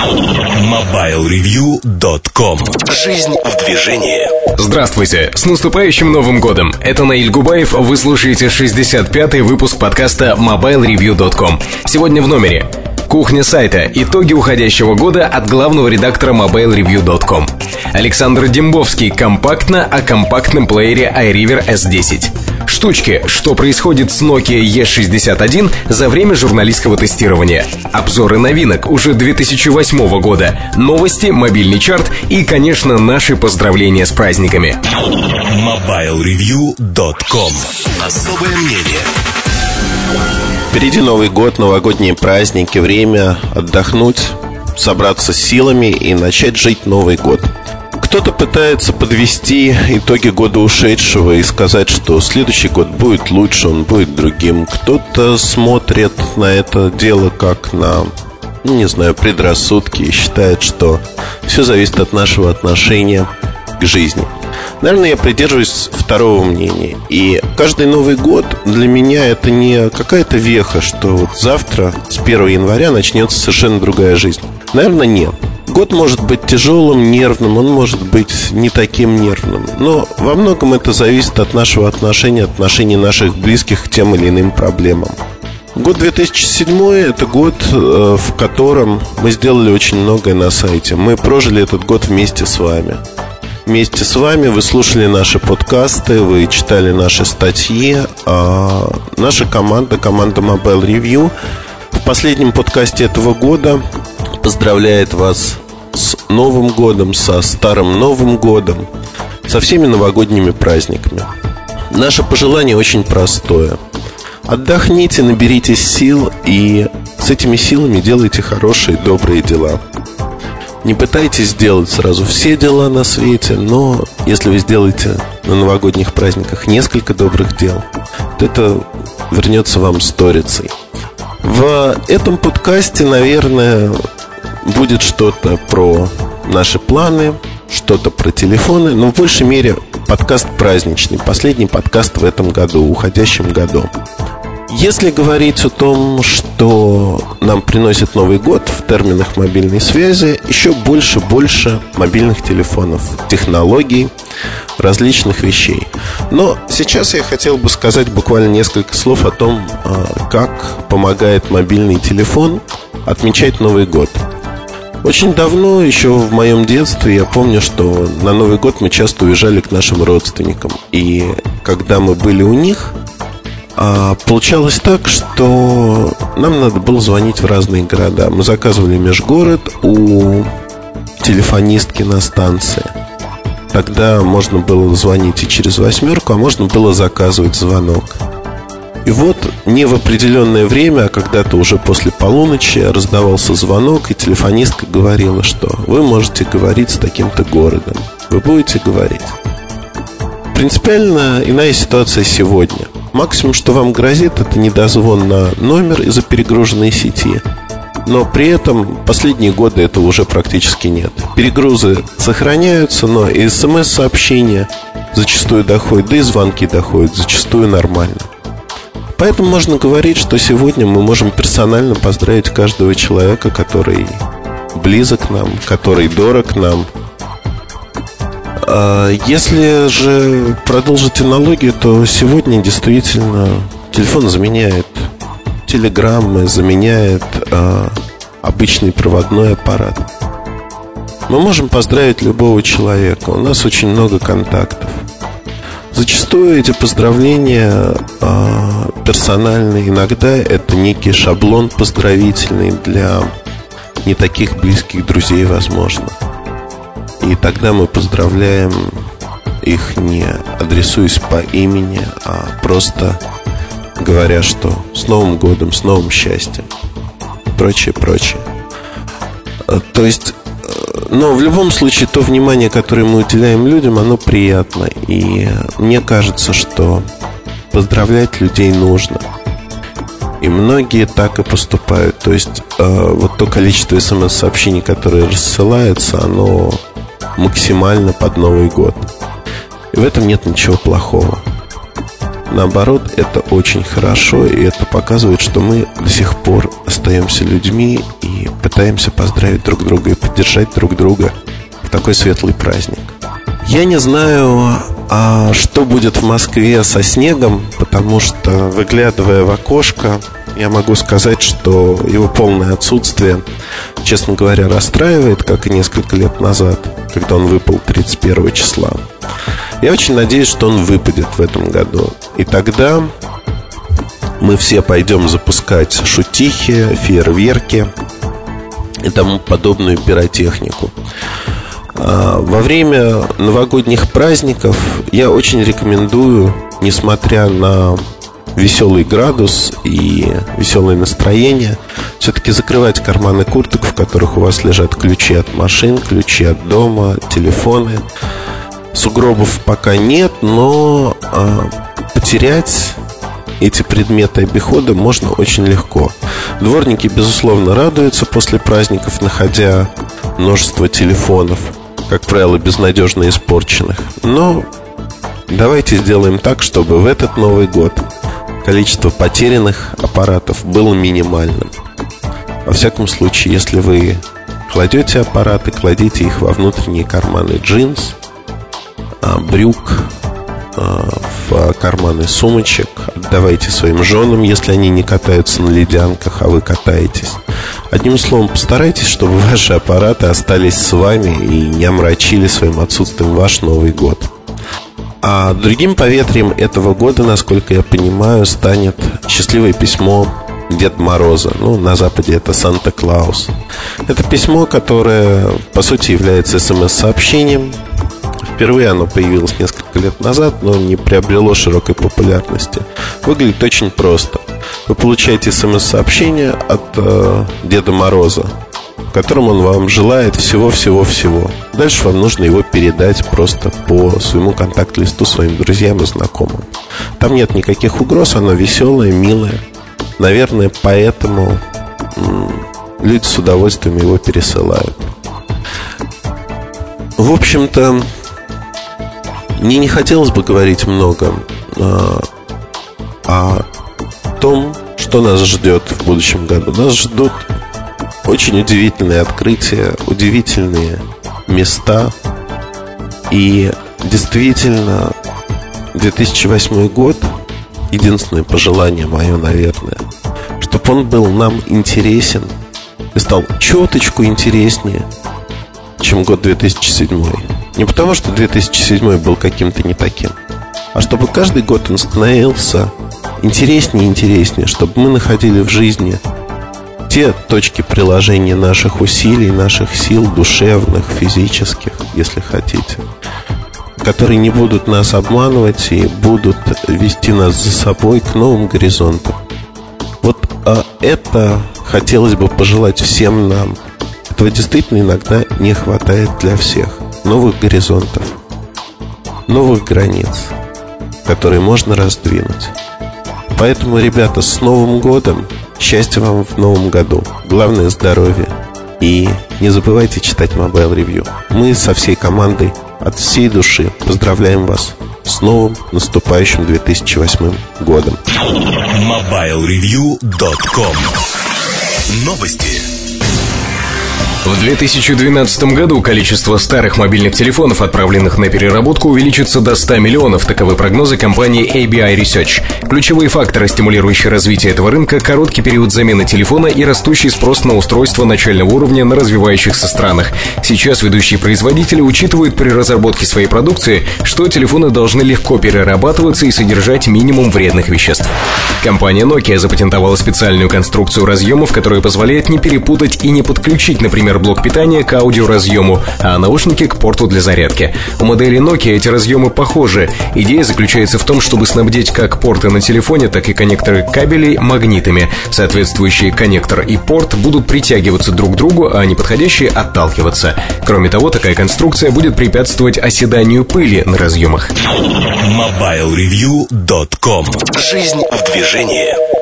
MobileReview.com Жизнь в движении Здравствуйте! С наступающим Новым Годом! Это Наиль Губаев, вы слушаете 65-й выпуск подкаста MobileReview.com Сегодня в номере Кухня сайта. Итоги уходящего года от главного редактора MobileReview.com. Александр Дембовский. Компактно о компактном плеере iRiver S10. Штучки. Что происходит с Nokia E61 за время журналистского тестирования. Обзоры новинок уже 2008 года. Новости, мобильный чарт и, конечно, наши поздравления с праздниками. MobileReview.com Особое мнение Впереди Новый год, новогодние праздники, время отдохнуть, собраться с силами и начать жить Новый год. Кто-то пытается подвести итоги года ушедшего и сказать, что следующий год будет лучше, он будет другим. Кто-то смотрит на это дело как на, не знаю, предрассудки и считает, что все зависит от нашего отношения к жизни. Наверное, я придерживаюсь второго мнения. И каждый Новый год для меня это не какая-то веха, что вот завтра, с 1 января, начнется совершенно другая жизнь. Наверное, нет. Год может быть тяжелым, нервным, он может быть не таким нервным. Но во многом это зависит от нашего отношения, от отношений наших близких к тем или иным проблемам. Год 2007 – это год, э, в котором мы сделали очень многое на сайте. Мы прожили этот год вместе с вами вместе с вами. Вы слушали наши подкасты, вы читали наши статьи. А наша команда, команда Mobile Review, в последнем подкасте этого года поздравляет вас с Новым годом, со Старым Новым годом, со всеми новогодними праздниками. Наше пожелание очень простое. Отдохните, наберитесь сил и с этими силами делайте хорошие, добрые дела. Не пытайтесь сделать сразу все дела на свете, но если вы сделаете на новогодних праздниках несколько добрых дел, то это вернется вам сторицей. В этом подкасте, наверное, будет что-то про наши планы, что-то про телефоны, но в большей мере подкаст праздничный, последний подкаст в этом году, уходящем году. Если говорить о том, что нам приносит Новый год в терминах мобильной связи, еще больше-больше мобильных телефонов, технологий, различных вещей. Но сейчас я хотел бы сказать буквально несколько слов о том, а, как помогает мобильный телефон отмечать Новый год. Очень давно, еще в моем детстве, я помню, что на Новый год мы часто уезжали к нашим родственникам. И когда мы были у них, а получалось так, что нам надо было звонить в разные города. Мы заказывали межгород у телефонистки на станции. Тогда можно было звонить и через восьмерку, а можно было заказывать звонок. И вот не в определенное время, а когда-то уже после полуночи раздавался звонок, и телефонистка говорила, что вы можете говорить с таким-то городом. Вы будете говорить. Принципиально иная ситуация сегодня – Максимум, что вам грозит, это недозвон на номер из-за перегруженной сети. Но при этом последние годы этого уже практически нет. Перегрузы сохраняются, но и смс-сообщения зачастую доходят, да и звонки доходят зачастую нормально. Поэтому можно говорить, что сегодня мы можем персонально поздравить каждого человека, который близок нам, который дорог нам – а, если же продолжить аналогию, то сегодня действительно телефон заменяет телеграммы, заменяет э, обычный проводной аппарат. Мы можем поздравить любого человека. У нас очень много контактов. Зачастую эти поздравления э, персональные. Иногда это некий шаблон поздравительный для не таких близких друзей, возможно. И тогда мы поздравляем их не адресуясь по имени, а просто говоря, что с Новым годом, с новым счастьем. Прочее, прочее. А, то есть, но в любом случае, то внимание, которое мы уделяем людям, оно приятно. И мне кажется, что поздравлять людей нужно. И многие так и поступают. То есть, э, вот то количество смс-сообщений, которое рассылается, оно максимально под Новый год. И в этом нет ничего плохого. наоборот, это очень хорошо, и это показывает, что мы до сих пор остаемся людьми пытаемся поздравить друг друга и поддержать друг друга в такой светлый праздник. Я не знаю, а что будет в Москве со снегом, потому что, выглядывая в окошко, я могу сказать, что его полное отсутствие, честно говоря, расстраивает, как и несколько лет назад, когда он выпал 31 числа. Я очень надеюсь, что он выпадет в этом году. И тогда мы все пойдем запускать шутихи, фейерверки и тому подобную пиротехнику. А, во время новогодних праздников я очень рекомендую, несмотря на веселый градус и веселое настроение, все-таки закрывать карманы курток, в которых у вас лежат ключи от машин, ключи от дома, телефоны. Сугробов пока нет, но а, потерять эти предметы обихода можно очень легко. Дворники, безусловно, радуются после праздников, находя множество телефонов, как правило, безнадежно испорченных. Но давайте сделаем так, чтобы в этот Новый год количество потерянных аппаратов было минимальным. Во всяком случае, если вы кладете аппараты, кладите их во внутренние карманы джинс, а, брюк, а, в карманы сумочек, отдавайте своим женам, если они не катаются на ледянках, а вы катаетесь. Одним словом, постарайтесь, чтобы ваши аппараты остались с вами и не омрачили своим отсутствием ваш Новый год. А другим поветрием этого года, насколько я понимаю, станет счастливое письмо Дед Мороза. Ну, на Западе это Санта-Клаус. Это письмо, которое, по сути, является смс-сообщением. Впервые оно появилось несколько лет назад, но не приобрело широкой популярности. Выглядит очень просто. Вы получаете смс-сообщение от э, Деда Мороза в котором он вам желает всего-всего-всего. Дальше вам нужно его передать просто по своему контакт-листу своим друзьям и знакомым. Там нет никаких угроз, оно веселое, милое. Наверное, поэтому люди с удовольствием его пересылают. В общем-то, мне не хотелось бы говорить много а, о том, что нас ждет в будущем году. Нас ждут очень удивительные открытия, удивительные места. И действительно, 2008 год, единственное пожелание мое, наверное, чтобы он был нам интересен и стал чуточку интереснее, чем год 2007. Не потому, что 2007 был каким-то не таким, а чтобы каждый год он становился интереснее и интереснее, чтобы мы находили в жизни те точки приложения наших усилий, наших сил душевных, физических, если хотите, которые не будут нас обманывать и будут вести нас за собой к новым горизонтам. Вот а это хотелось бы пожелать всем нам. Этого действительно иногда не хватает для всех. Новых горизонтов, новых границ, которые можно раздвинуть. Поэтому, ребята, с Новым годом! Счастья вам в новом году. Главное здоровье. И не забывайте читать Mobile Review. Мы со всей командой от всей души поздравляем вас с новым наступающим 2008 годом. MobileReview.com Новости. В 2012 году количество старых мобильных телефонов, отправленных на переработку, увеличится до 100 миллионов. Таковы прогнозы компании ABI Research. Ключевые факторы, стимулирующие развитие этого рынка, короткий период замены телефона и растущий спрос на устройства начального уровня на развивающихся странах. Сейчас ведущие производители учитывают при разработке своей продукции, что телефоны должны легко перерабатываться и содержать минимум вредных веществ. Компания Nokia запатентовала специальную конструкцию разъемов, которая позволяет не перепутать и не подключить, например, например, блок питания к аудиоразъему, а наушники к порту для зарядки. У модели Nokia эти разъемы похожи. Идея заключается в том, чтобы снабдить как порты на телефоне, так и коннекторы кабелей магнитами. Соответствующие коннектор и порт будут притягиваться друг к другу, а неподходящие отталкиваться. Кроме того, такая конструкция будет препятствовать оседанию пыли на разъемах. MobileReview.com Жизнь в движении.